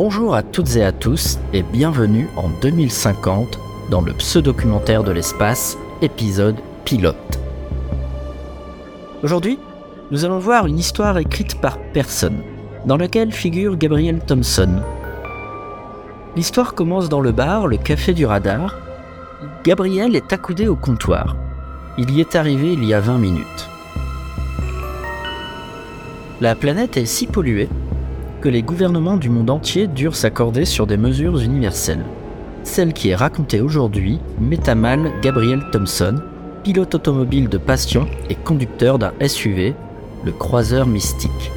Bonjour à toutes et à tous et bienvenue en 2050 dans le pseudo-documentaire de l'espace, épisode pilote. Aujourd'hui, nous allons voir une histoire écrite par personne, dans laquelle figure Gabriel Thompson. L'histoire commence dans le bar, le café du radar. Gabriel est accoudé au comptoir. Il y est arrivé il y a 20 minutes. La planète est si polluée que les gouvernements du monde entier durent s'accorder sur des mesures universelles. Celle qui est racontée aujourd'hui met Gabriel Thompson, pilote automobile de passion et conducteur d'un SUV, le croiseur mystique.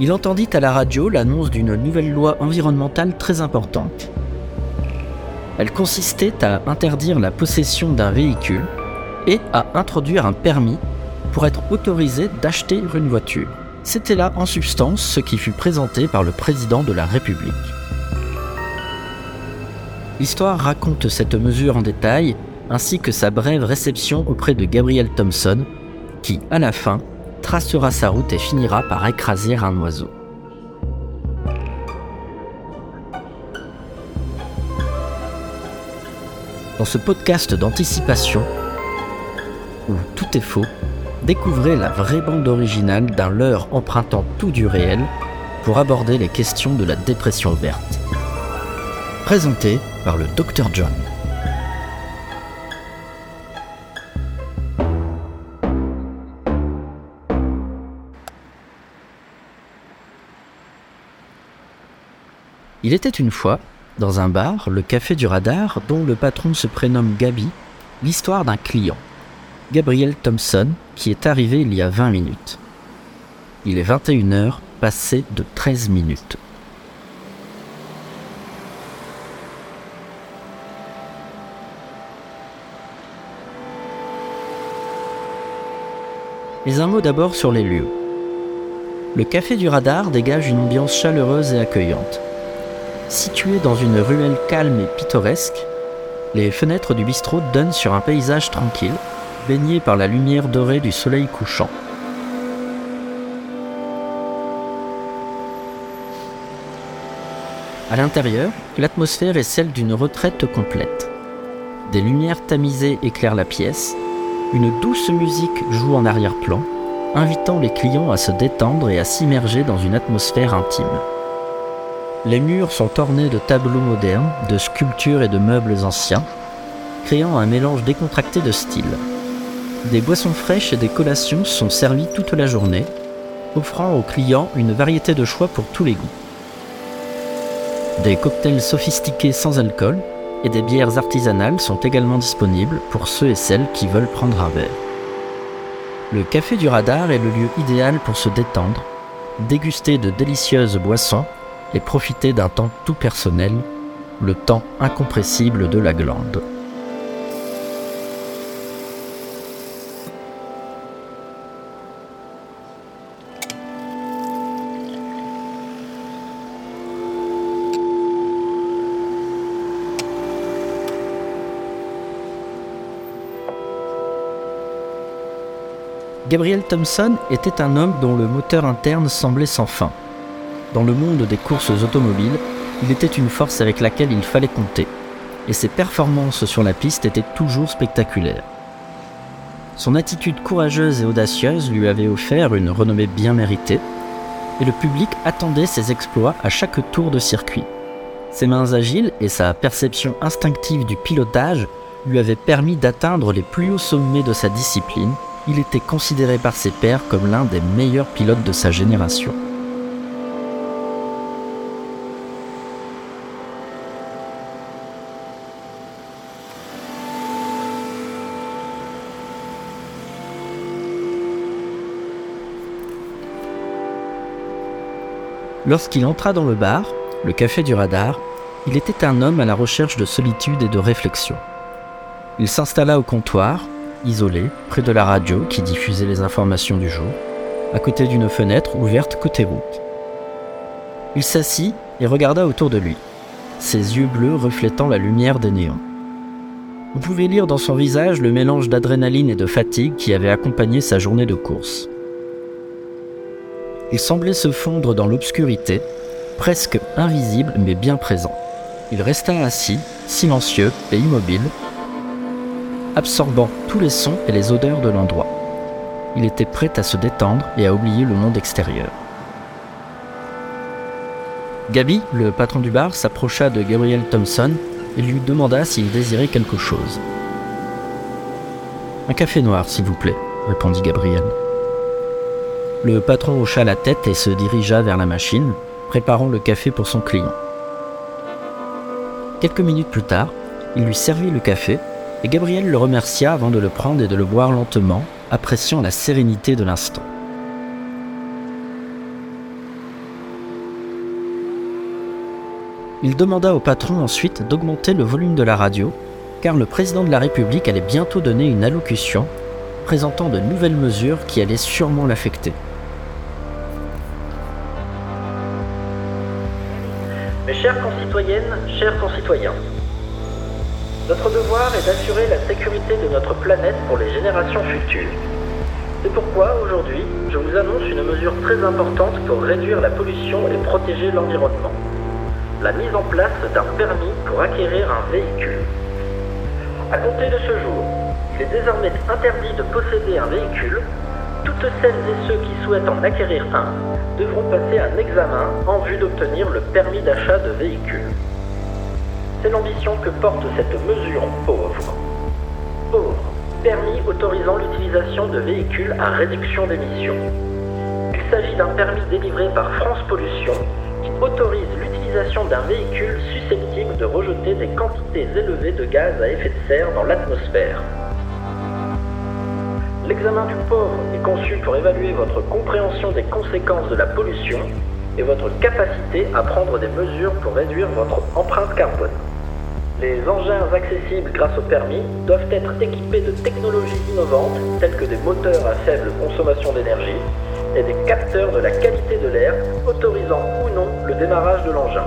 Il entendit à la radio l'annonce d'une nouvelle loi environnementale très importante. Elle consistait à interdire la possession d'un véhicule et à introduire un permis pour être autorisé d'acheter une voiture. C'était là en substance ce qui fut présenté par le président de la République. L'histoire raconte cette mesure en détail, ainsi que sa brève réception auprès de Gabriel Thompson, qui, à la fin, tracera sa route et finira par écraser un oiseau. Dans ce podcast d'anticipation, où tout est faux, découvrez la vraie bande originale d'un leurre empruntant tout du réel pour aborder les questions de la dépression verte. Présenté par le Dr John. Il était une fois, dans un bar, le Café du Radar, dont le patron se prénomme Gabi, l'histoire d'un client. Gabriel Thompson, qui est arrivé il y a 20 minutes. Il est 21h, passé de 13 minutes. Mais un mot d'abord sur les lieux. Le café du radar dégage une ambiance chaleureuse et accueillante. Situé dans une ruelle calme et pittoresque, les fenêtres du bistrot donnent sur un paysage tranquille baigné par la lumière dorée du soleil couchant. À l'intérieur, l'atmosphère est celle d'une retraite complète. Des lumières tamisées éclairent la pièce, une douce musique joue en arrière-plan, invitant les clients à se détendre et à s'immerger dans une atmosphère intime. Les murs sont ornés de tableaux modernes, de sculptures et de meubles anciens, créant un mélange décontracté de styles. Des boissons fraîches et des collations sont servies toute la journée, offrant aux clients une variété de choix pour tous les goûts. Des cocktails sophistiqués sans alcool et des bières artisanales sont également disponibles pour ceux et celles qui veulent prendre un verre. Le café du radar est le lieu idéal pour se détendre, déguster de délicieuses boissons et profiter d'un temps tout personnel, le temps incompressible de la glande. Gabriel Thompson était un homme dont le moteur interne semblait sans fin. Dans le monde des courses automobiles, il était une force avec laquelle il fallait compter, et ses performances sur la piste étaient toujours spectaculaires. Son attitude courageuse et audacieuse lui avait offert une renommée bien méritée, et le public attendait ses exploits à chaque tour de circuit. Ses mains agiles et sa perception instinctive du pilotage lui avaient permis d'atteindre les plus hauts sommets de sa discipline il était considéré par ses pairs comme l'un des meilleurs pilotes de sa génération. Lorsqu'il entra dans le bar, le café du radar, il était un homme à la recherche de solitude et de réflexion. Il s'installa au comptoir, isolé, près de la radio qui diffusait les informations du jour, à côté d'une fenêtre ouverte côté route. Il s'assit et regarda autour de lui, ses yeux bleus reflétant la lumière des néons. On pouvait lire dans son visage le mélange d'adrénaline et de fatigue qui avait accompagné sa journée de course. Il semblait se fondre dans l'obscurité, presque invisible mais bien présent. Il resta assis, silencieux et immobile, absorbant tous les sons et les odeurs de l'endroit. Il était prêt à se détendre et à oublier le monde extérieur. Gaby, le patron du bar, s'approcha de Gabriel Thompson et lui demanda s'il désirait quelque chose. Un café noir, s'il vous plaît, répondit Gabriel. Le patron hocha la tête et se dirigea vers la machine, préparant le café pour son client. Quelques minutes plus tard, il lui servit le café et Gabriel le remercia avant de le prendre et de le boire lentement, appréciant la sérénité de l'instant. Il demanda au patron ensuite d'augmenter le volume de la radio, car le président de la République allait bientôt donner une allocution présentant de nouvelles mesures qui allaient sûrement l'affecter. Mes chères concitoyennes, chers concitoyens, notre devoir est d'assurer la sécurité de notre planète pour les générations futures. C'est pourquoi aujourd'hui, je vous annonce une mesure très importante pour réduire la pollution et protéger l'environnement. La mise en place d'un permis pour acquérir un véhicule. À compter de ce jour, il est désormais interdit de posséder un véhicule. Toutes celles et ceux qui souhaitent en acquérir un devront passer un examen en vue d'obtenir le permis d'achat de véhicule. C'est l'ambition que porte cette mesure pauvre. Pauvre, permis autorisant l'utilisation de véhicules à réduction d'émissions. Il s'agit d'un permis délivré par France Pollution qui autorise l'utilisation d'un véhicule susceptible de rejeter des quantités élevées de gaz à effet de serre dans l'atmosphère. L'examen du pauvre est conçu pour évaluer votre compréhension des conséquences de la pollution et votre capacité à prendre des mesures pour réduire votre empreinte carbone. Les engins accessibles grâce au permis doivent être équipés de technologies innovantes telles que des moteurs à faible consommation d'énergie et des capteurs de la qualité de l'air autorisant ou non le démarrage de l'engin.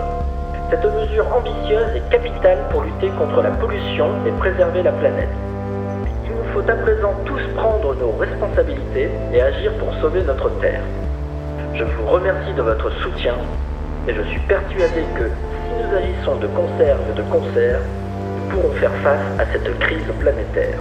Cette mesure ambitieuse est capitale pour lutter contre la pollution et préserver la planète. Il nous faut à présent tous prendre nos responsabilités et agir pour sauver notre Terre. Je vous remercie de votre soutien et je suis persuadé que nous agissons de concert et de concert, nous pourrons faire face à cette crise planétaire.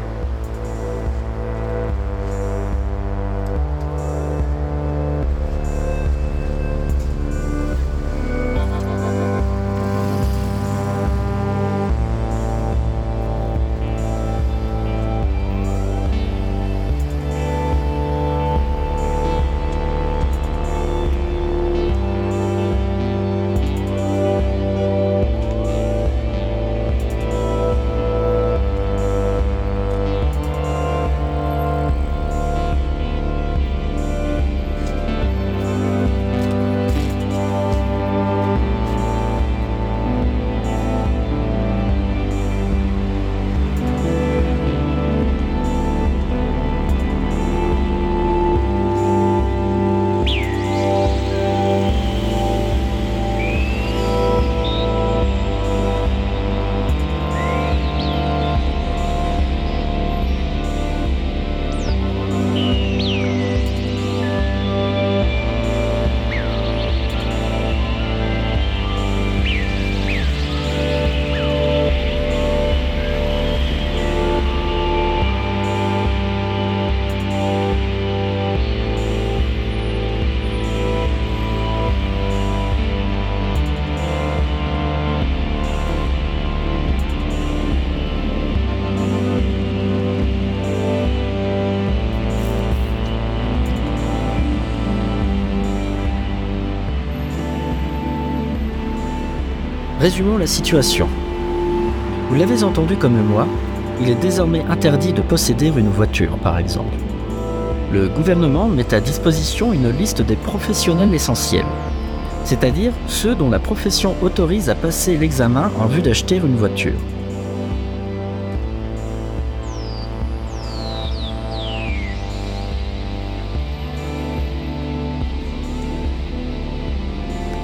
Résumons la situation. Vous l'avez entendu comme moi, il est désormais interdit de posséder une voiture, par exemple. Le gouvernement met à disposition une liste des professionnels essentiels, c'est-à-dire ceux dont la profession autorise à passer l'examen en vue d'acheter une voiture.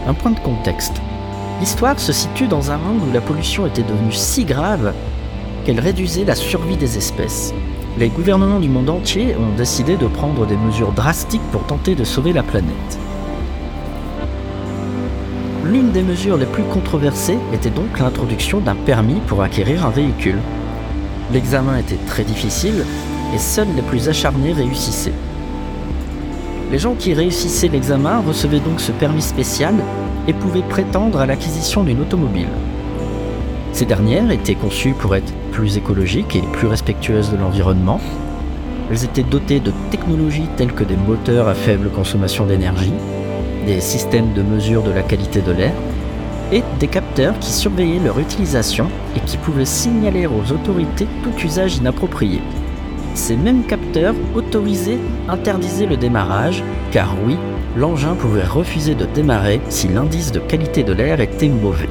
Un point de contexte. L'histoire se situe dans un monde où la pollution était devenue si grave qu'elle réduisait la survie des espèces. Les gouvernements du monde entier ont décidé de prendre des mesures drastiques pour tenter de sauver la planète. L'une des mesures les plus controversées était donc l'introduction d'un permis pour acquérir un véhicule. L'examen était très difficile et seuls les plus acharnés réussissaient. Les gens qui réussissaient l'examen recevaient donc ce permis spécial et pouvaient prétendre à l'acquisition d'une automobile. Ces dernières étaient conçues pour être plus écologiques et plus respectueuses de l'environnement. Elles étaient dotées de technologies telles que des moteurs à faible consommation d'énergie, des systèmes de mesure de la qualité de l'air et des capteurs qui surveillaient leur utilisation et qui pouvaient signaler aux autorités tout usage inapproprié. Ces mêmes capteurs autorisés interdisaient le démarrage, car oui, l'engin pouvait refuser de démarrer si l'indice de qualité de l'air était mauvais.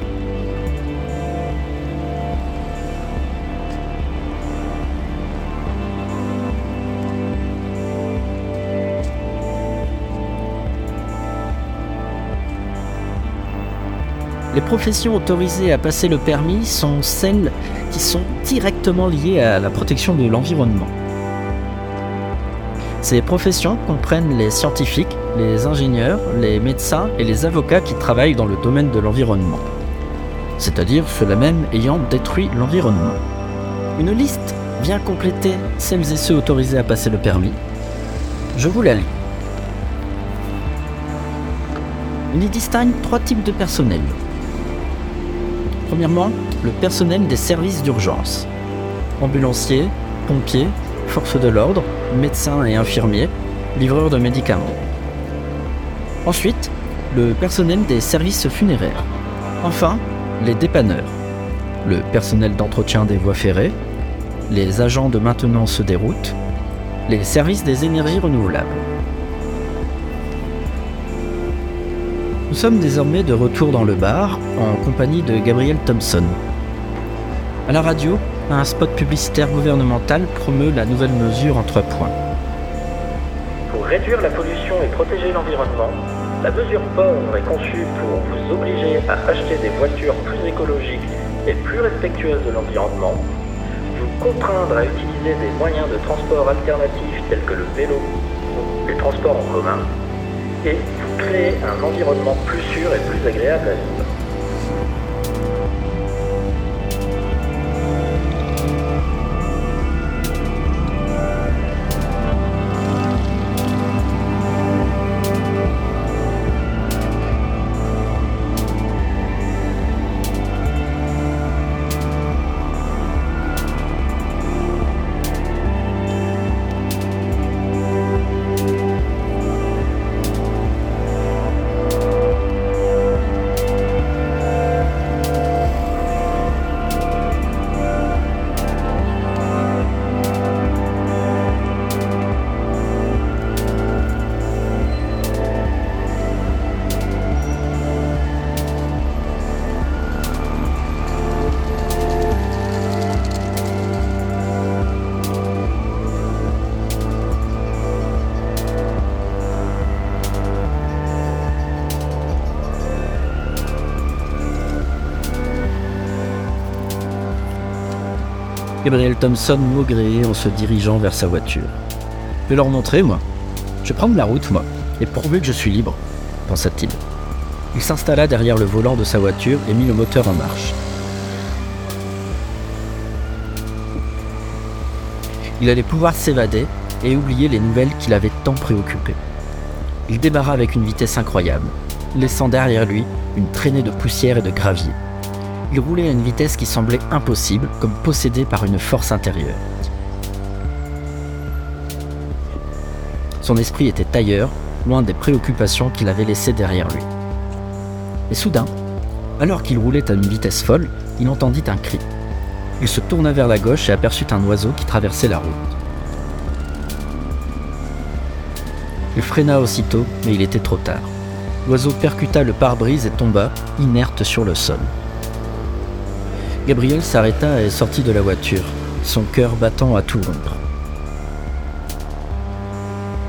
Les professions autorisées à passer le permis sont celles qui sont directement liées à la protection de l'environnement. Ces professions comprennent les scientifiques, les ingénieurs, les médecins et les avocats qui travaillent dans le domaine de l'environnement, c'est-à-dire ceux-là même ayant détruit l'environnement. Une liste vient compléter celles et ceux autorisés à passer le permis. Je vous la lis. On y distingue trois types de personnel. Premièrement, le personnel des services d'urgence. Ambulanciers, pompiers, forces de l'ordre, médecins et infirmiers, livreurs de médicaments. Ensuite, le personnel des services funéraires. Enfin, les dépanneurs. Le personnel d'entretien des voies ferrées, les agents de maintenance des routes, les services des énergies renouvelables. Nous sommes désormais de retour dans le bar en compagnie de Gabriel Thompson. À la radio, un spot publicitaire gouvernemental promeut la nouvelle mesure en trois points. Réduire la pollution et protéger l'environnement, la mesure POR est conçue pour vous obliger à acheter des voitures plus écologiques et plus respectueuses de l'environnement, vous contraindre à utiliser des moyens de transport alternatifs tels que le vélo ou les transports en commun, et vous créer un environnement plus sûr et plus agréable à vivre. Gabriel Thompson maugréait en se dirigeant vers sa voiture. Je vais leur montrer, moi. Je vais prendre la route, moi, et pourvu que je suis libre, pensa-t-il. Il s'installa derrière le volant de sa voiture et mit le moteur en marche. Il allait pouvoir s'évader et oublier les nouvelles qui l'avaient tant préoccupé. Il démarra avec une vitesse incroyable, laissant derrière lui une traînée de poussière et de gravier. Il roulait à une vitesse qui semblait impossible, comme possédé par une force intérieure. Son esprit était ailleurs, loin des préoccupations qu'il avait laissées derrière lui. Et soudain, alors qu'il roulait à une vitesse folle, il entendit un cri. Il se tourna vers la gauche et aperçut un oiseau qui traversait la route. Il freina aussitôt, mais il était trop tard. L'oiseau percuta le pare-brise et tomba, inerte sur le sol. Gabriel s'arrêta et sortit de la voiture, son cœur battant à tout rompre.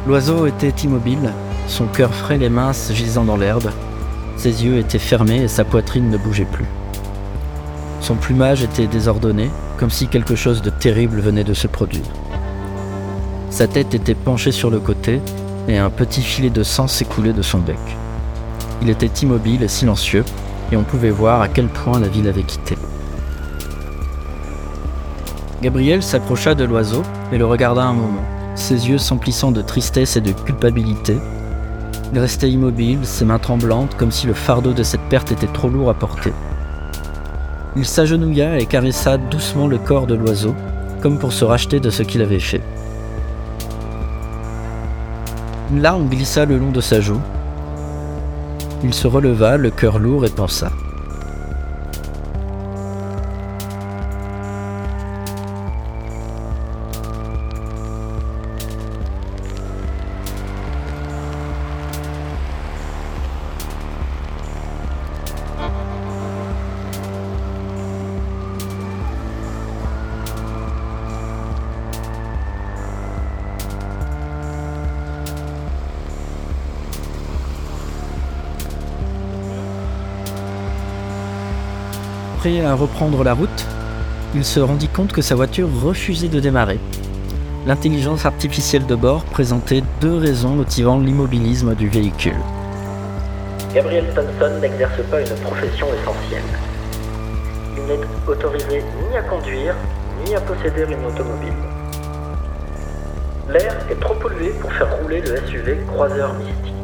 L'oiseau était immobile, son cœur frêle et mince gisant dans l'herbe. Ses yeux étaient fermés et sa poitrine ne bougeait plus. Son plumage était désordonné, comme si quelque chose de terrible venait de se produire. Sa tête était penchée sur le côté et un petit filet de sang s'écoulait de son bec. Il était immobile et silencieux, et on pouvait voir à quel point la ville avait quitté. Gabriel s'approcha de l'oiseau et le regarda un moment, ses yeux s'emplissant de tristesse et de culpabilité. Il restait immobile, ses mains tremblantes, comme si le fardeau de cette perte était trop lourd à porter. Il s'agenouilla et caressa doucement le corps de l'oiseau, comme pour se racheter de ce qu'il avait fait. Une larme glissa le long de sa joue. Il se releva, le cœur lourd, et pensa. Prêt à reprendre la route, il se rendit compte que sa voiture refusait de démarrer. L'intelligence artificielle de bord présentait deux raisons motivant l'immobilisme du véhicule. Gabriel Thompson n'exerce pas une profession essentielle. Il n'est autorisé ni à conduire, ni à posséder une automobile. L'air est trop pollué pour faire rouler le SUV croiseur mystique.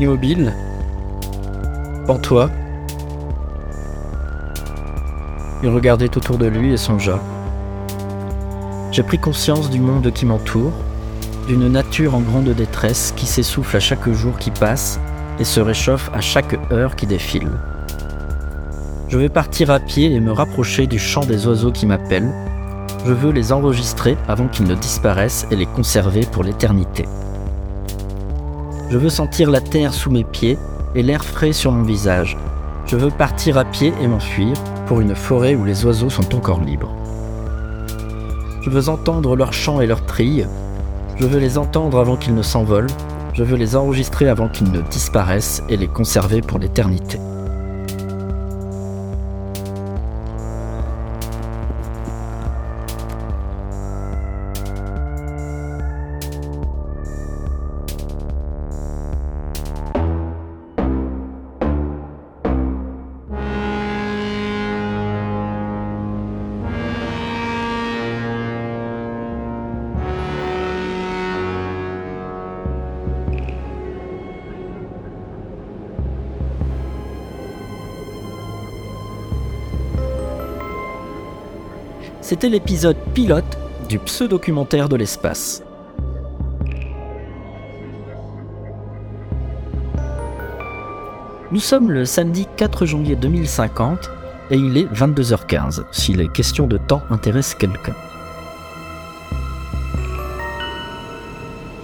Immobile, pantois, il regardait autour de lui et songea. J'ai pris conscience du monde qui m'entoure, d'une nature en grande détresse qui s'essouffle à chaque jour qui passe et se réchauffe à chaque heure qui défile. Je vais partir à pied et me rapprocher du chant des oiseaux qui m'appellent. Je veux les enregistrer avant qu'ils ne disparaissent et les conserver pour l'éternité. Je veux sentir la terre sous mes pieds et l'air frais sur mon visage. Je veux partir à pied et m'enfuir pour une forêt où les oiseaux sont encore libres. Je veux entendre leurs chants et leurs trilles. Je veux les entendre avant qu'ils ne s'envolent. Je veux les enregistrer avant qu'ils ne disparaissent et les conserver pour l'éternité. C'était l'épisode pilote du pseudo-documentaire de l'espace. Nous sommes le samedi 4 janvier 2050 et il est 22h15, si les questions de temps intéressent quelqu'un.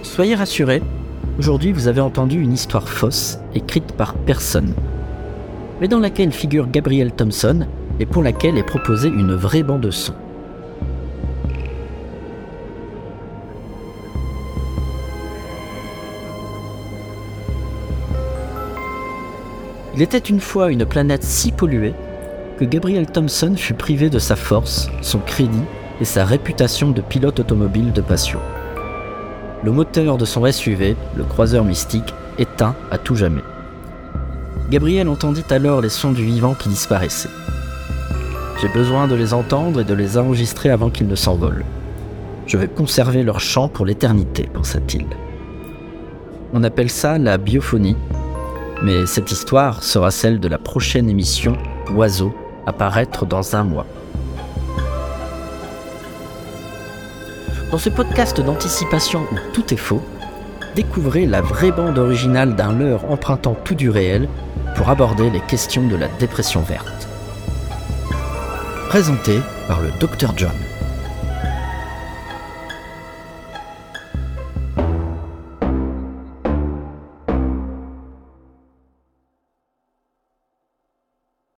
Soyez rassurés, aujourd'hui vous avez entendu une histoire fausse, écrite par personne, mais dans laquelle figure Gabriel Thompson et pour laquelle est proposée une vraie bande son. Il était une fois une planète si polluée que Gabriel Thompson fut privé de sa force, son crédit et sa réputation de pilote automobile de passion. Le moteur de son SUV, le croiseur mystique, éteint à tout jamais. Gabriel entendit alors les sons du vivant qui disparaissaient. J'ai besoin de les entendre et de les enregistrer avant qu'ils ne s'envolent. Je vais conserver leur chant pour l'éternité, pensa-t-il. On appelle ça la biophonie mais cette histoire sera celle de la prochaine émission Oiseau, à paraître dans un mois. Dans ce podcast d'anticipation où tout est faux, découvrez la vraie bande originale d'un leurre empruntant tout du réel pour aborder les questions de la dépression verte. Présenté par le Dr John.